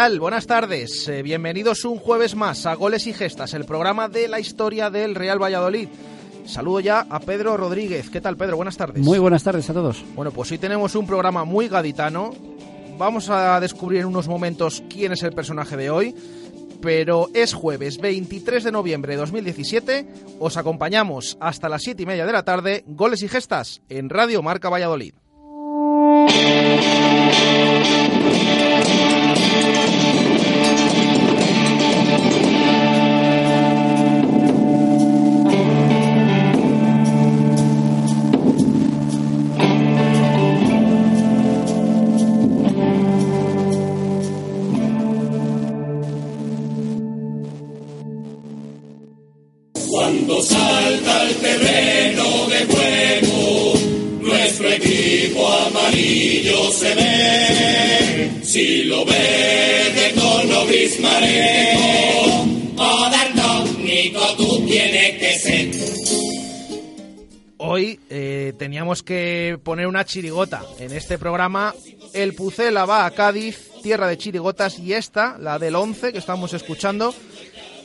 Tal? Buenas tardes. Eh, bienvenidos un jueves más a Goles y Gestas, el programa de la historia del Real Valladolid. Saludo ya a Pedro Rodríguez. ¿Qué tal, Pedro? Buenas tardes. Muy buenas tardes a todos. Bueno, pues hoy tenemos un programa muy gaditano. Vamos a descubrir en unos momentos quién es el personaje de hoy. Pero es jueves 23 de noviembre de 2017. Os acompañamos hasta las 7 y media de la tarde. Goles y Gestas en Radio Marca Valladolid. Teníamos que poner una chirigota en este programa. El Pucela va a Cádiz, tierra de chirigotas, y esta, la del 11 que estamos escuchando,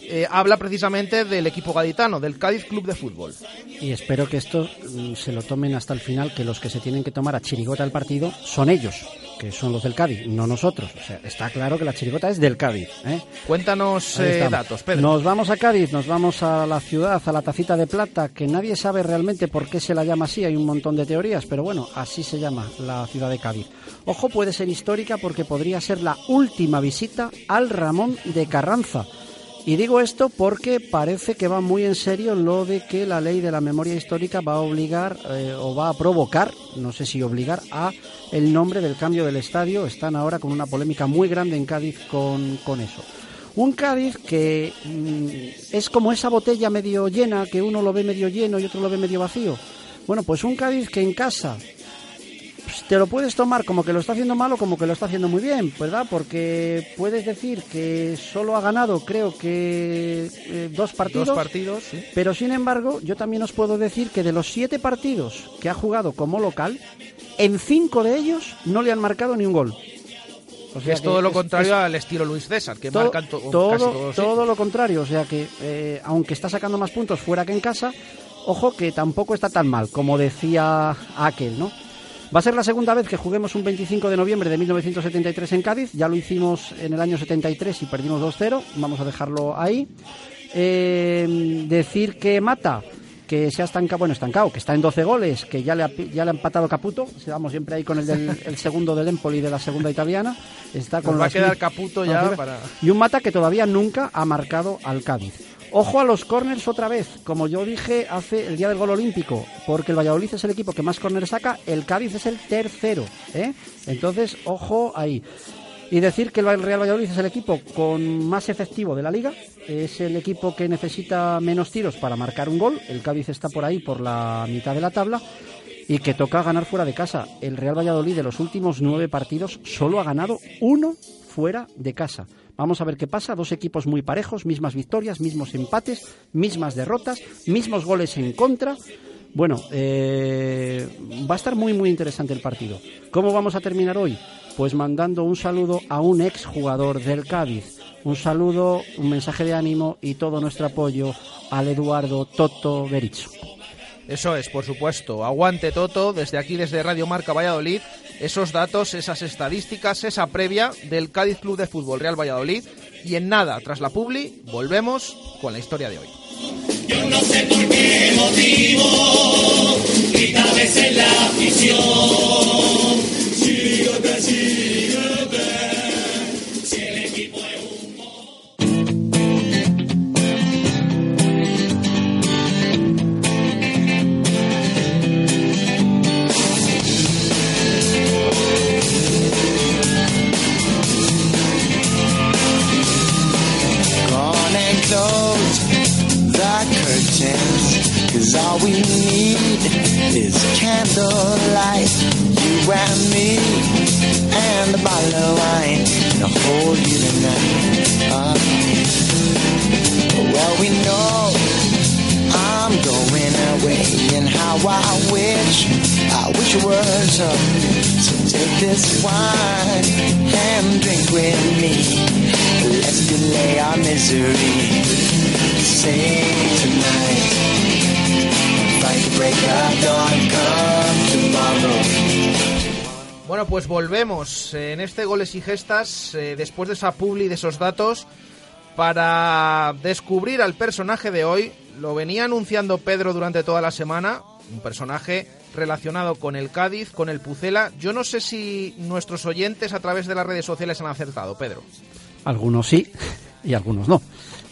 eh, habla precisamente del equipo gaditano, del Cádiz Club de Fútbol. Y espero que esto mm, se lo tomen hasta el final, que los que se tienen que tomar a chirigota el partido son ellos, que son los del Cádiz, no nosotros. O sea, está claro que la chirigota es del Cádiz. ¿eh? Cuéntanos eh, datos, Pedro. Nos vamos a Cádiz, nos vamos a la ciudad, a la tacita de plata, que nadie sabe realmente por qué se la llama así, hay un montón de teorías, pero bueno, así se llama la ciudad de Cádiz. Ojo, puede ser histórica porque podría ser la última visita al Ramón de Carranza. Y digo esto porque parece que va muy en serio lo de que la ley de la memoria histórica va a obligar eh, o va a provocar, no sé si obligar, a el nombre del cambio del estadio. Están ahora con una polémica muy grande en Cádiz con, con eso. Un Cádiz que mm, es como esa botella medio llena, que uno lo ve medio lleno y otro lo ve medio vacío. Bueno, pues un Cádiz que en casa pues, te lo puedes tomar como que lo está haciendo mal o como que lo está haciendo muy bien, ¿verdad? Porque puedes decir que solo ha ganado, creo que eh, dos partidos. Dos partidos, sí. Pero sin embargo, yo también os puedo decir que de los siete partidos que ha jugado como local, en cinco de ellos no le han marcado ni un gol. O sea es todo lo es- contrario es- al estilo Luis César, que todo, marcan to- todo, casi todos. sí. todo lo contrario. O sea que, eh, aunque está sacando más puntos fuera que en casa, ojo que tampoco está tan mal, como decía aquel, ¿no? Va a ser la segunda vez que juguemos un 25 de noviembre de 1973 en Cádiz. Ya lo hicimos en el año 73 y perdimos 2-0. Vamos a dejarlo ahí. Eh, decir que Mata, que se ha estancado, bueno, estancado, que está en 12 goles, que ya le ha, ya le ha empatado Caputo. Vamos siempre ahí con el, del, el segundo del Empoli de la segunda italiana. Está con Nos va a quedar Caputo ya para... y un Mata que todavía nunca ha marcado al Cádiz. Ojo a los corners otra vez, como yo dije hace el día del gol olímpico, porque el Valladolid es el equipo que más corners saca, el Cádiz es el tercero, ¿eh? Entonces, ojo ahí. Y decir que el Real Valladolid es el equipo con más efectivo de la liga, es el equipo que necesita menos tiros para marcar un gol, el Cádiz está por ahí por la mitad de la tabla y que toca ganar fuera de casa. El Real Valladolid de los últimos nueve partidos solo ha ganado uno fuera de casa. Vamos a ver qué pasa. Dos equipos muy parejos, mismas victorias, mismos empates, mismas derrotas, mismos goles en contra. Bueno, eh, va a estar muy, muy interesante el partido. ¿Cómo vamos a terminar hoy? Pues mandando un saludo a un ex jugador del Cádiz. Un saludo, un mensaje de ánimo y todo nuestro apoyo al Eduardo Toto Berizzo. Eso es, por supuesto. Aguante Toto, desde aquí, desde Radio Marca Valladolid, esos datos, esas estadísticas, esa previa del Cádiz Club de Fútbol Real Valladolid. Y en nada, tras la publi, volvemos con la historia de hoy. Yo no sé por qué motivo a veces la afición. Síguete, candlelight, you and me, and a bottle of wine, and hold you tonight. Uh, well, we know I'm going away, and how I wish, I wish you were so. So take this wine and drink with me. Let's delay our misery. Say Bueno, pues volvemos en este Goles y Gestas, eh, después de esa publi de esos datos, para descubrir al personaje de hoy. Lo venía anunciando Pedro durante toda la semana, un personaje relacionado con el Cádiz, con el Pucela. Yo no sé si nuestros oyentes a través de las redes sociales han acertado, Pedro. Algunos sí y algunos no.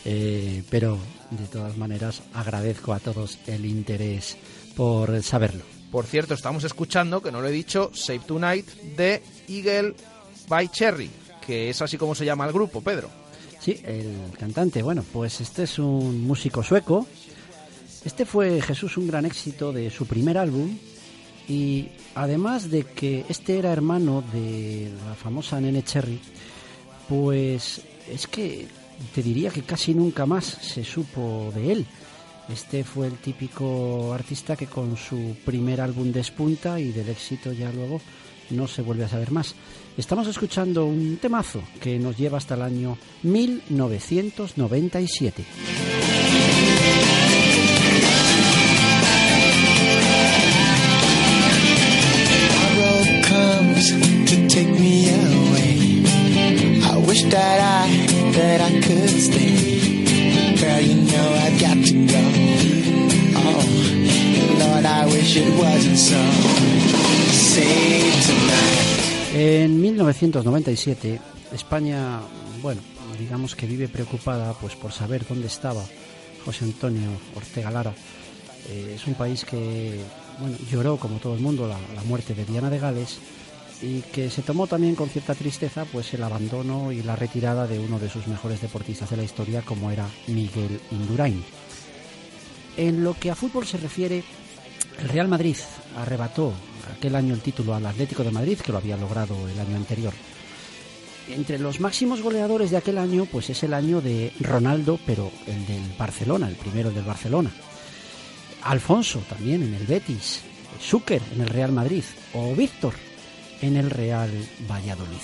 Eh, pero de todas maneras agradezco a todos el interés por saberlo. Por cierto, estamos escuchando, que no lo he dicho, Save Tonight de Eagle by Cherry, que es así como se llama el grupo, Pedro. Sí, el cantante. Bueno, pues este es un músico sueco. Este fue Jesús un gran éxito de su primer álbum y además de que este era hermano de la famosa Nene Cherry, pues es que te diría que casi nunca más se supo de él. Este fue el típico artista que con su primer álbum despunta y del éxito ya luego no se vuelve a saber más. Estamos escuchando un temazo que nos lleva hasta el año 1997. Tomorrow comes to take me away. I wish that I, that I could stay. Oh. En 1997, España, bueno, digamos que vive preocupada pues por saber dónde estaba José Antonio Ortega Lara. Eh, es un país que bueno, lloró, como todo el mundo, la muerte de Diana de Gales y que se tomó también con cierta tristeza pues el abandono y la retirada de uno de sus mejores deportistas de la historia como era Miguel Indurain. En lo que a fútbol se refiere, el Real Madrid arrebató aquel año el título al Atlético de Madrid, que lo había logrado el año anterior. Entre los máximos goleadores de aquel año, pues es el año de Ronaldo, pero el del Barcelona, el primero del Barcelona. Alfonso también en el Betis, Zucker en el Real Madrid o Víctor en el Real Valladolid.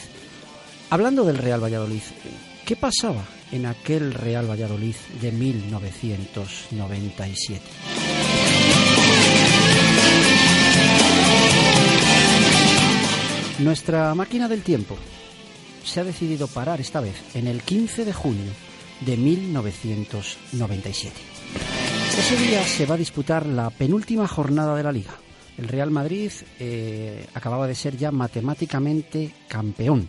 Hablando del Real Valladolid, ¿qué pasaba en aquel Real Valladolid de 1997? Nuestra máquina del tiempo se ha decidido parar esta vez en el 15 de junio de 1997. Ese día se va a disputar la penúltima jornada de la liga. El Real Madrid eh, acababa de ser ya matemáticamente campeón.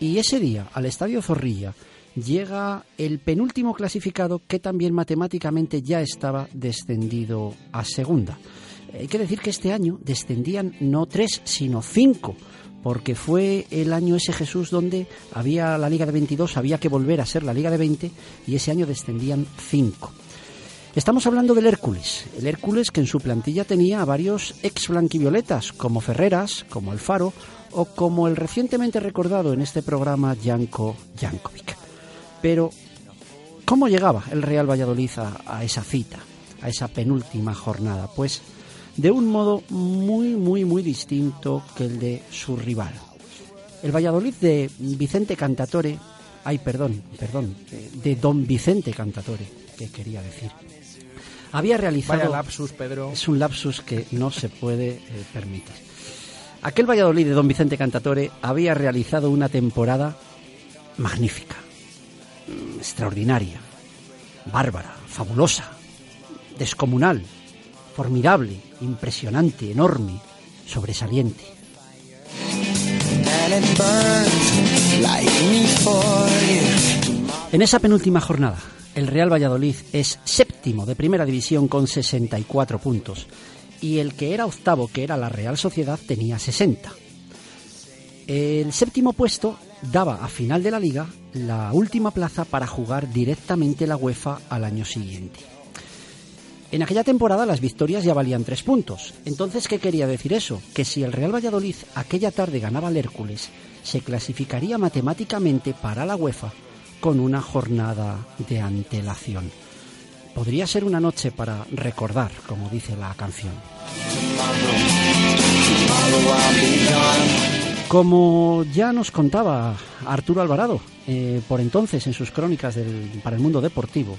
Y ese día, al Estadio Zorrilla, llega el penúltimo clasificado que también matemáticamente ya estaba descendido a segunda. Hay que decir que este año descendían no tres, sino cinco, porque fue el año ese Jesús donde había la Liga de 22, había que volver a ser la Liga de 20 y ese año descendían cinco. Estamos hablando del Hércules, el Hércules que en su plantilla tenía a varios ex blanquivioletas, como Ferreras, como Alfaro o como el recientemente recordado en este programa Janko Jankovic. Pero, ¿cómo llegaba el Real Valladolid a, a esa cita, a esa penúltima jornada? Pues de un modo muy, muy, muy distinto que el de su rival. El Valladolid de Vicente Cantatore, ay, perdón, perdón, de Don Vicente Cantatore, que quería decir. Había realizado. Vaya lapsus, Pedro. Es un lapsus que no se puede eh, permitir. Aquel Valladolid de Don Vicente Cantatore había realizado una temporada magnífica, mm, extraordinaria, bárbara, fabulosa, descomunal, formidable, impresionante, enorme, sobresaliente. En esa penúltima jornada, el Real Valladolid es séptimo de primera división con 64 puntos y el que era octavo, que era la Real Sociedad, tenía 60. El séptimo puesto daba a final de la liga la última plaza para jugar directamente la UEFA al año siguiente. En aquella temporada las victorias ya valían tres puntos. Entonces, ¿qué quería decir eso? Que si el Real Valladolid aquella tarde ganaba al Hércules, se clasificaría matemáticamente para la UEFA con una jornada de antelación. Podría ser una noche para recordar, como dice la canción. Como ya nos contaba Arturo Alvarado, eh, por entonces en sus crónicas del- para el mundo deportivo,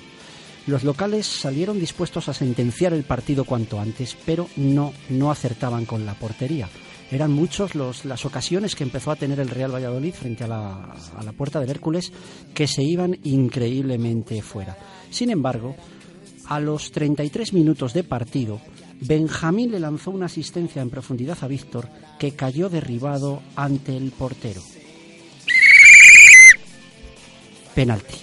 los locales salieron dispuestos a sentenciar el partido cuanto antes, pero no, no acertaban con la portería. Eran muchos los, las ocasiones que empezó a tener el Real Valladolid frente a la, a la puerta del Hércules que se iban increíblemente fuera. Sin embargo, a los 33 minutos de partido, Benjamín le lanzó una asistencia en profundidad a Víctor que cayó derribado ante el portero. Penalti.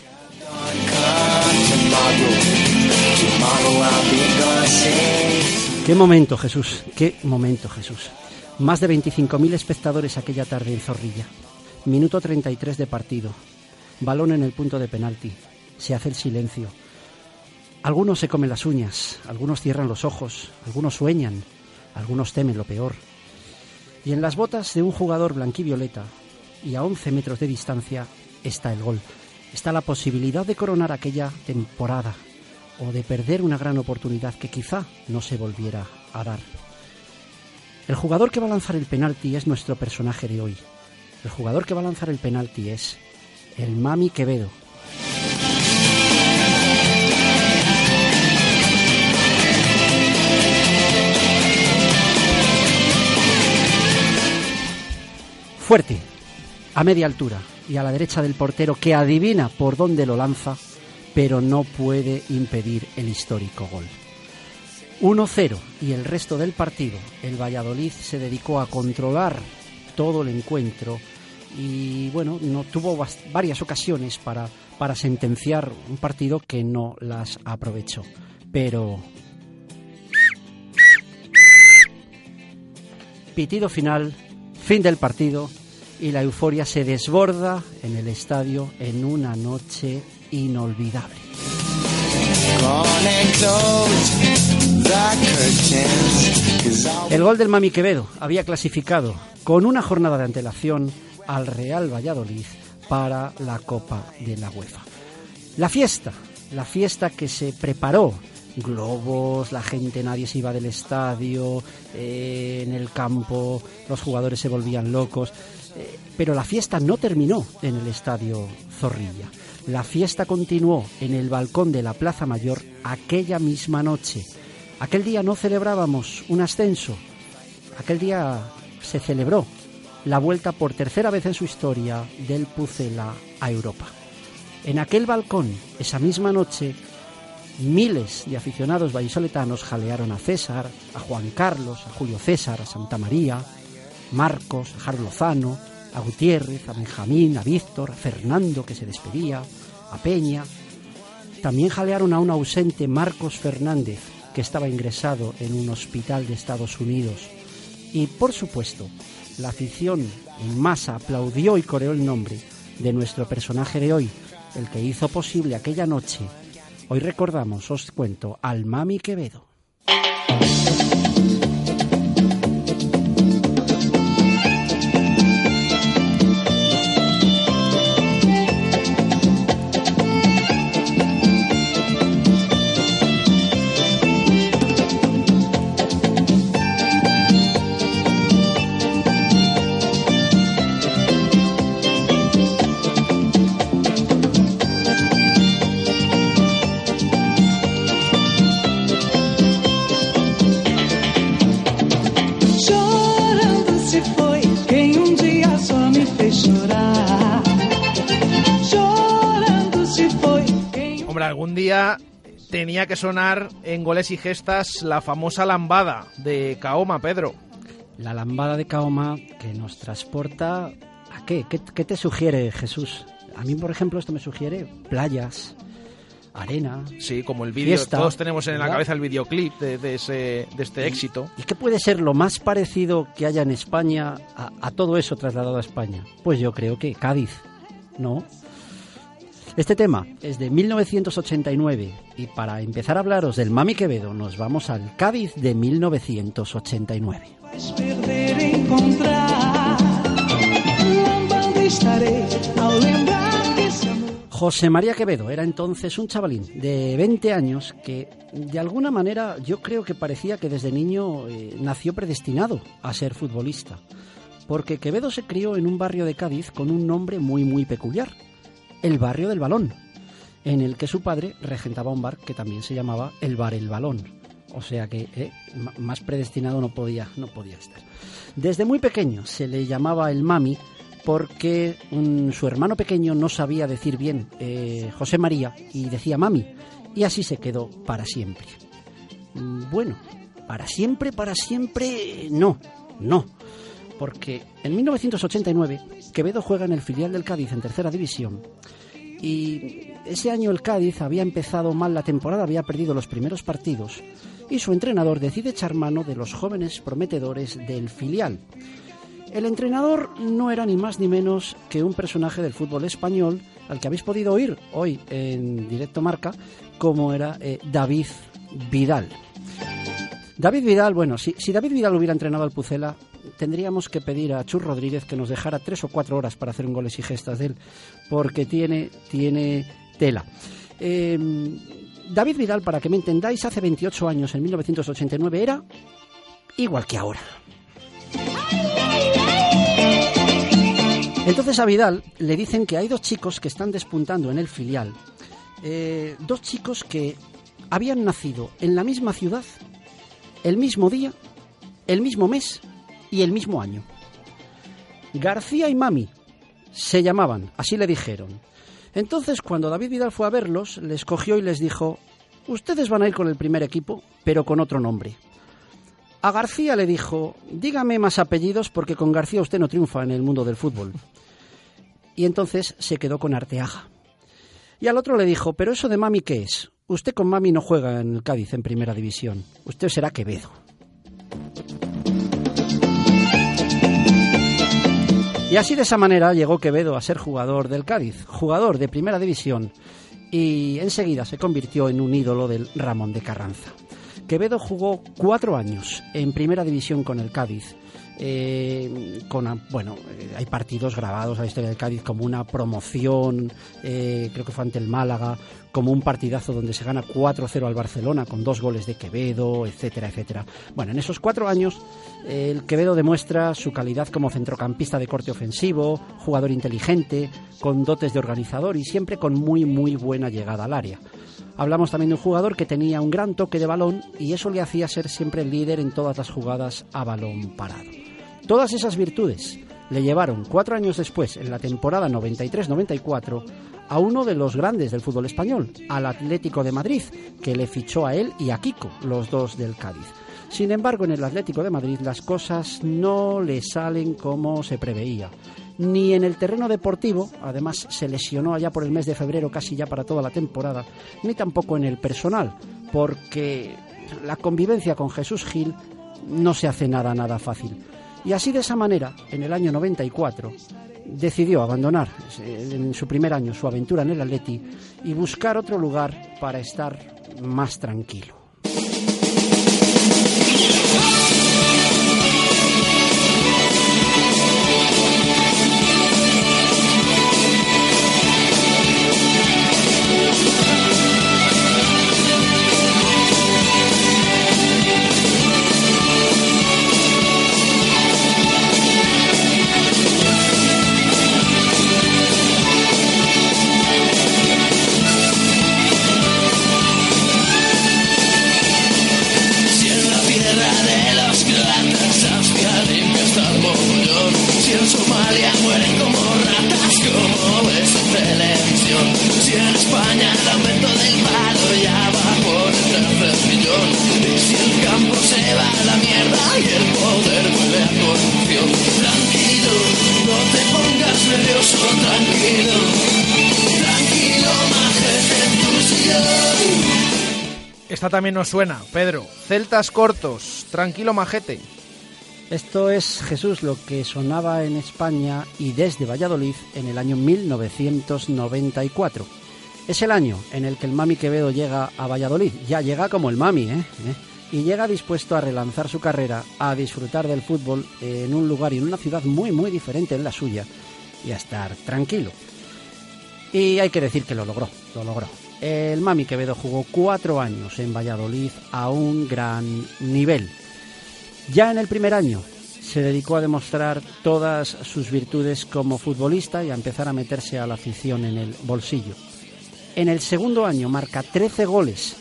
Qué momento, Jesús, qué momento, Jesús. Más de 25.000 espectadores aquella tarde en Zorrilla. Minuto 33 de partido. Balón en el punto de penalti. Se hace el silencio. Algunos se comen las uñas, algunos cierran los ojos, algunos sueñan, algunos temen lo peor. Y en las botas de un jugador blanquivioleta y a 11 metros de distancia está el gol. Está la posibilidad de coronar aquella temporada o de perder una gran oportunidad que quizá no se volviera a dar. El jugador que va a lanzar el penalti es nuestro personaje de hoy. El jugador que va a lanzar el penalti es el Mami Quevedo. Fuerte, a media altura y a la derecha del portero que adivina por dónde lo lanza, pero no puede impedir el histórico gol. 1-0 y el resto del partido, el Valladolid se dedicó a controlar todo el encuentro y bueno, no tuvo varias ocasiones para, para sentenciar un partido que no las aprovechó. Pero pitido final, fin del partido y la euforia se desborda en el estadio en una noche inolvidable. El gol del Mami Quevedo había clasificado con una jornada de antelación al Real Valladolid para la Copa de la UEFA. La fiesta, la fiesta que se preparó, globos, la gente, nadie se iba del estadio, eh, en el campo, los jugadores se volvían locos, eh, pero la fiesta no terminó en el estadio Zorrilla. La fiesta continuó en el balcón de la Plaza Mayor aquella misma noche. Aquel día no celebrábamos un ascenso, aquel día se celebró la vuelta por tercera vez en su historia del Pucela a Europa. En aquel balcón, esa misma noche, miles de aficionados vallisoletanos jalearon a César, a Juan Carlos, a Julio César, a Santa María, Marcos, a Jaro Lozano, a Gutiérrez, a Benjamín, a Víctor, a Fernando que se despedía, a Peña. También jalearon a un ausente Marcos Fernández que estaba ingresado en un hospital de Estados Unidos. Y por supuesto, la afición en masa aplaudió y coreó el nombre de nuestro personaje de hoy, el que hizo posible aquella noche. Hoy recordamos, os cuento, al Mami Quevedo. Tenía que sonar en goles y gestas la famosa lambada de Kaoma, Pedro. La lambada de Kaoma que nos transporta a qué? qué? qué te sugiere Jesús? A mí, por ejemplo, esto me sugiere playas, arena. Sí, como el vídeo, todos tenemos en la cabeza el videoclip de, de ese, de este éxito. ¿Y qué puede ser lo más parecido que haya en España a, a todo eso trasladado a España? Pues yo creo que Cádiz, ¿no? Este tema es de 1989 y para empezar a hablaros del Mami Quevedo nos vamos al Cádiz de 1989. Vais perder e encontrar. Lambando estarei ao lembrar que esse amor. José María Quevedo era entonces un chavalín de 20 años que de alguna manera yo creo que parecía que desde niño eh, nació predestinado a ser futbolista. Porque Quevedo se crió en un barrio de Cádiz con un nombre muy muy peculiar, el barrio del balón, en el que su padre regentaba un bar que también se llamaba el bar El Balón. O sea que eh, más predestinado no podía, no podía estar. Desde muy pequeño se le llamaba el mami porque su hermano pequeño no sabía decir bien eh, José María y decía mami. Y así se quedó para siempre. Mm, Bueno, para siempre, para siempre, no, no. Porque en 1989 Quevedo juega en el filial del Cádiz en tercera división y ese año el Cádiz había empezado mal la temporada, había perdido los primeros partidos y su entrenador decide echar mano de los jóvenes prometedores del filial. El entrenador no era ni más ni menos que un personaje del fútbol español al que habéis podido oír hoy en directo marca, como era eh, David Vidal. David Vidal, bueno, si, David Vidal hubiera entrenado al Pucela, tendríamos que pedir a Chus Rodríguez que nos dejara tres o cuatro horas para hacer un goles y gestas de él, porque tiene, tiene tela. Eh, David Vidal, para que me entendáis, hace 28 años, en 1989, era igual que ahora. Entonces a Vidal le dicen que hay dos chicos que están despuntando en el filial. Eh, dos chicos que habían nacido en la misma ciudad, el mismo día, el mismo mes y el mismo año. García y Mami se llamaban, así le dijeron. Entonces cuando David Vidal fue a verlos, les cogió y les dijo, ustedes van a ir con el primer equipo, pero con otro nombre. A García le dijo, dígame más apellidos porque con García usted no triunfa en el mundo del fútbol. Y entonces se quedó con Arteaga. Y al otro le dijo, pero eso de Mami, ¿qué es? Usted con Mami no juega en el Cádiz en primera división. Usted será Quevedo. Y así de esa manera llegó Quevedo a ser jugador del Cádiz, jugador de primera división, y enseguida se convirtió en un ídolo del Ramón de Carranza. Quevedo jugó cuatro años en primera división con el Cádiz. Eh, con bueno eh, hay partidos grabados a la historia del Cádiz como una promoción eh, creo que fue ante el Málaga como un partidazo donde se gana 4-0 al Barcelona con dos goles de Quevedo etcétera etcétera bueno en esos cuatro años el Quevedo demuestra su calidad como centrocampista de corte ofensivo jugador inteligente con dotes de organizador y siempre con muy muy buena llegada al área Hablamos también de un jugador que tenía un gran toque de balón y eso le hacía ser siempre el líder en todas las jugadas a balón parado. Todas esas virtudes le llevaron cuatro años después, en la temporada 93-94, a uno de los grandes del fútbol español, al Atlético de Madrid, que le fichó a él y a Kiko, los dos del Cádiz. Sin embargo, en el Atlético de Madrid las cosas no le salen como se preveía. Ni en el terreno deportivo, además se lesionó allá por el mes de febrero casi ya para toda la temporada, ni tampoco en el personal, porque la convivencia con Jesús Gil no se hace nada, nada fácil. Y así de esa manera, en el año 94, decidió abandonar eh, en su primer año su aventura en el Atleti y buscar otro lugar para estar más tranquilo. Televisión. Si en España el aumento del paro Ya va por el tercer millón Y si el campo se va a la mierda Y el poder vuelve a corrupción. Tranquilo, no te pongas nervioso Tranquilo, tranquilo Majete en tu Esta también nos suena, Pedro. Celtas cortos, tranquilo majete. Esto es Jesús lo que sonaba en España y desde Valladolid en el año 1994. Es el año en el que el Mami Quevedo llega a Valladolid. Ya llega como el Mami, ¿eh? ¿Eh? Y llega dispuesto a relanzar su carrera, a disfrutar del fútbol en un lugar y en una ciudad muy, muy diferente en la suya y a estar tranquilo. Y hay que decir que lo logró, lo logró. El Mami Quevedo jugó cuatro años en Valladolid a un gran nivel. Ya en el primer año se dedicó a demostrar todas sus virtudes como futbolista y a empezar a meterse a la afición en el bolsillo. En el segundo año marca 13 goles,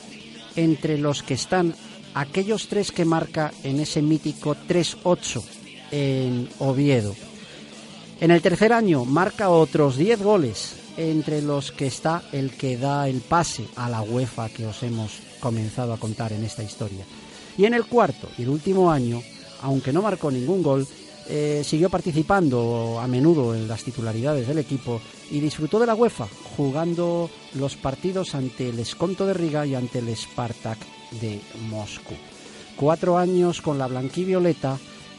entre los que están aquellos tres que marca en ese mítico 3-8 en Oviedo. En el tercer año marca otros 10 goles, entre los que está el que da el pase a la UEFA que os hemos comenzado a contar en esta historia. Y en el cuarto y el último año, aunque no marcó ningún gol, eh, siguió participando a menudo en las titularidades del equipo y disfrutó de la UEFA jugando los partidos ante el Esconto de Riga y ante el Spartak de Moscú. Cuatro años con la blanquivioleta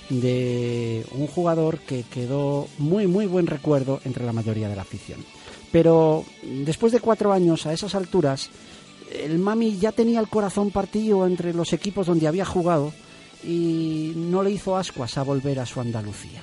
de un jugador que quedó muy muy buen recuerdo entre la mayoría de la afición. Pero después de cuatro años a esas alturas, el Mami ya tenía el corazón partido entre los equipos donde había jugado y no le hizo ascuas a volver a su Andalucía.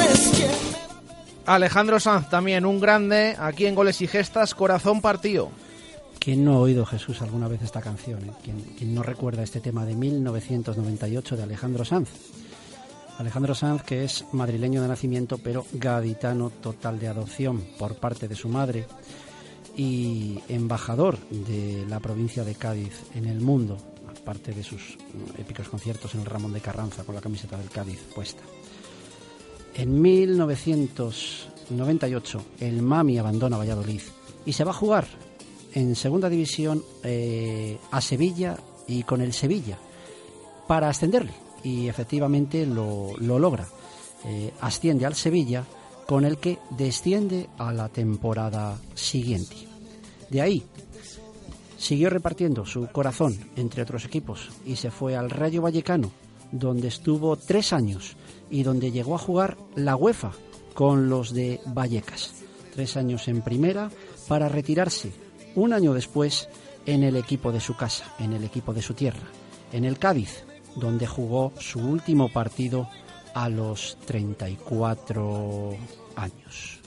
¿Quién Alejandro Sanz también, un grande, aquí en Goles y Gestas, corazón partido. ¿Quién no ha oído Jesús alguna vez esta canción? eh? ¿Quién, quién no recuerda este tema de 1998 de Alejandro Sanz? Alejandro Sanz, que es madrileño de nacimiento, pero gaditano total de adopción por parte de su madre y embajador de la provincia de Cádiz en el mundo, aparte de sus mm, épicos conciertos en el Ramón de Carranza con la camiseta del Cádiz puesta. En 1998 el Mami abandona Valladolid y se va a jugar en segunda división eh, a Sevilla y con el Sevilla para ascenderle y efectivamente lo, lo logra. Eh, asciende al Sevilla con el que desciende a la temporada siguiente. De ahí siguió repartiendo su corazón entre otros equipos y se fue al Rayo Vallecano, donde estuvo tres años y donde llegó a jugar la UEFA con los de Vallecas. Tres años en primera para retirarse un año después en el equipo de su casa, en el equipo de su tierra, en el Cádiz, donde jugó su último partido a los 34 años.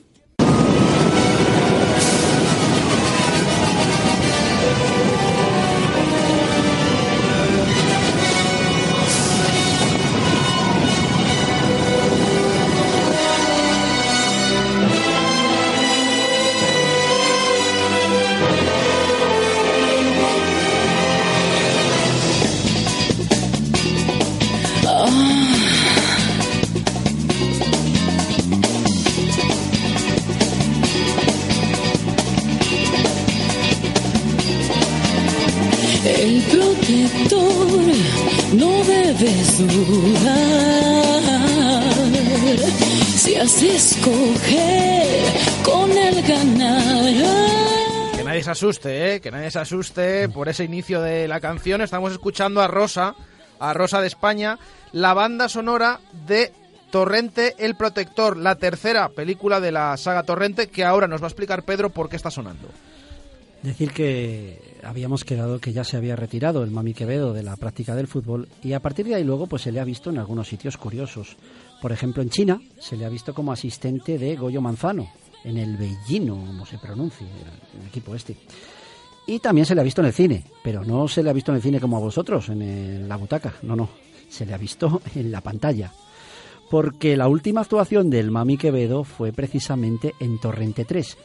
Protector no debes dudar. Si has de escoger con el ganar. Que nadie se asuste, ¿eh? Que nadie se asuste por ese inicio de la canción. Estamos escuchando a Rosa, a Rosa de España, la banda sonora de Torrente el Protector, la tercera película de la saga Torrente, que ahora nos va a explicar Pedro por qué está sonando. Decir que habíamos quedado que ya se había retirado el Mami Quevedo de la práctica del fútbol y a partir de ahí luego pues se le ha visto en algunos sitios curiosos. Por ejemplo, en China se le ha visto como asistente de Goyo Manzano, en el Beijing, o como se pronuncie, el, equipo este. Y también se le ha visto en el cine, pero no se le ha visto en el cine como a vosotros, en la butaca, no, no, se le ha visto en la pantalla. Porque la última actuación del Mami Quevedo fue precisamente en Torrente 3.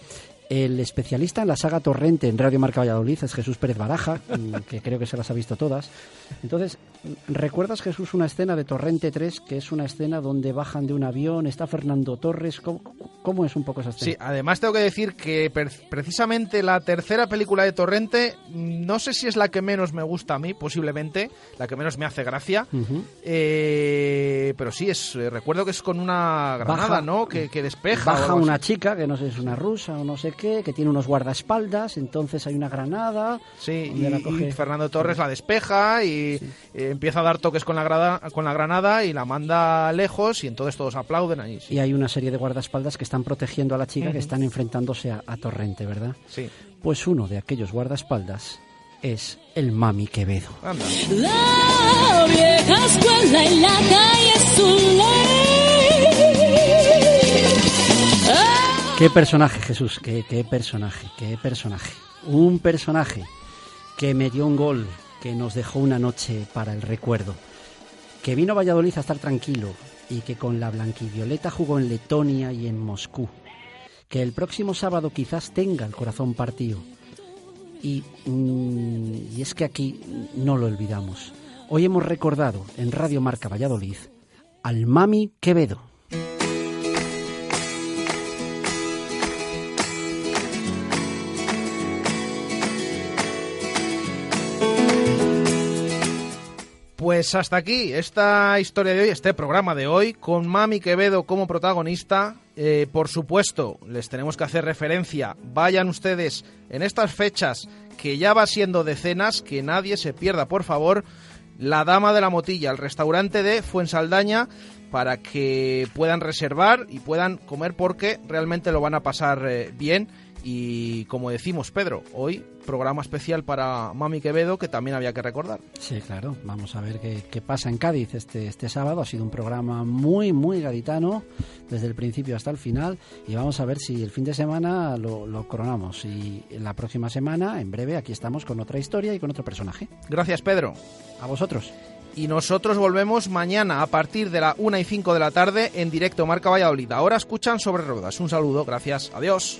El especialista en la saga Torrente en Radio Marca Valladolid es Jesús Pérez Baraja, mm, que creo que se las ha visto todas. Entonces, ¿recuerdas, Jesús, una escena de Torrente 3, que es una escena donde bajan de un avión, está Fernando Torres? ¿Cómo, cómo es un poco esa escena? Sí, además tengo que decir que precisamente la tercera película de Torrente, no sé si es la que menos me gusta a mí, posiblemente, la que menos me hace gracia, eh, pero sí, es eh, recuerdo que es con una granada, Baja- ¿no? Que, que despeja. Baja una así. chica, que no sé si es una rusa o no sé qué, que tiene unos guardaespaldas, entonces hay una granada. Sí, y, la y Fernando Torres la despeja y eh, empieza a dar toques con la, grada, con la granada y la manda lejos y entonces todos aplauden ahí. Sí. Y hay una serie de guardaespaldas que están protegiendo a la chica, que están enfrentándose a, a Torrente, ¿verdad? sí. Pues uno de aquellos guardaespaldas es el Mami Quevedo. Anda. La vieja escuela en la calle Zuley. Ah, ¿Qué personaje, Jesús? ¿Qué, qué personaje? ¿Qué personaje? Un personaje que me dio un gol, que nos dejó una noche para el recuerdo, que vino Valladolid a estar tranquilo y que con la blanquivioleta jugó en Letonia y en Moscú, que el próximo sábado quizás tenga el corazón partido. Y, mm, y es que aquí no lo olvidamos. Hoy hemos recordado en Radio Marca Valladolid al Mami Quevedo. Pues hasta aquí esta historia de hoy, este programa de hoy, con Mami Quevedo como protagonista. Eh, por supuesto, les tenemos que hacer referencia. Vayan ustedes en estas fechas, que ya va siendo decenas, que nadie se pierda, por favor, la Dama de la Motilla, el restaurante de Fuensaldaña, para que puedan reservar y puedan comer porque realmente lo van a pasar eh, bien. Y como decimos, Pedro, hoy programa especial para Mami Quevedo que también había que recordar. Sí, claro. Vamos a ver qué, qué pasa en Cádiz este, este sábado. Ha sido un programa muy, muy gaditano, desde el principio hasta el final. Y vamos a ver si el fin de semana lo, lo coronamos. Y la próxima semana, en breve, aquí estamos con otra historia y con otro personaje. Gracias, Pedro. A vosotros. Y nosotros volvemos mañana a partir de la 1 y 5 de la tarde en directo Marca Valladolid. Ahora escuchan sobre ruedas. Un saludo, gracias, adiós.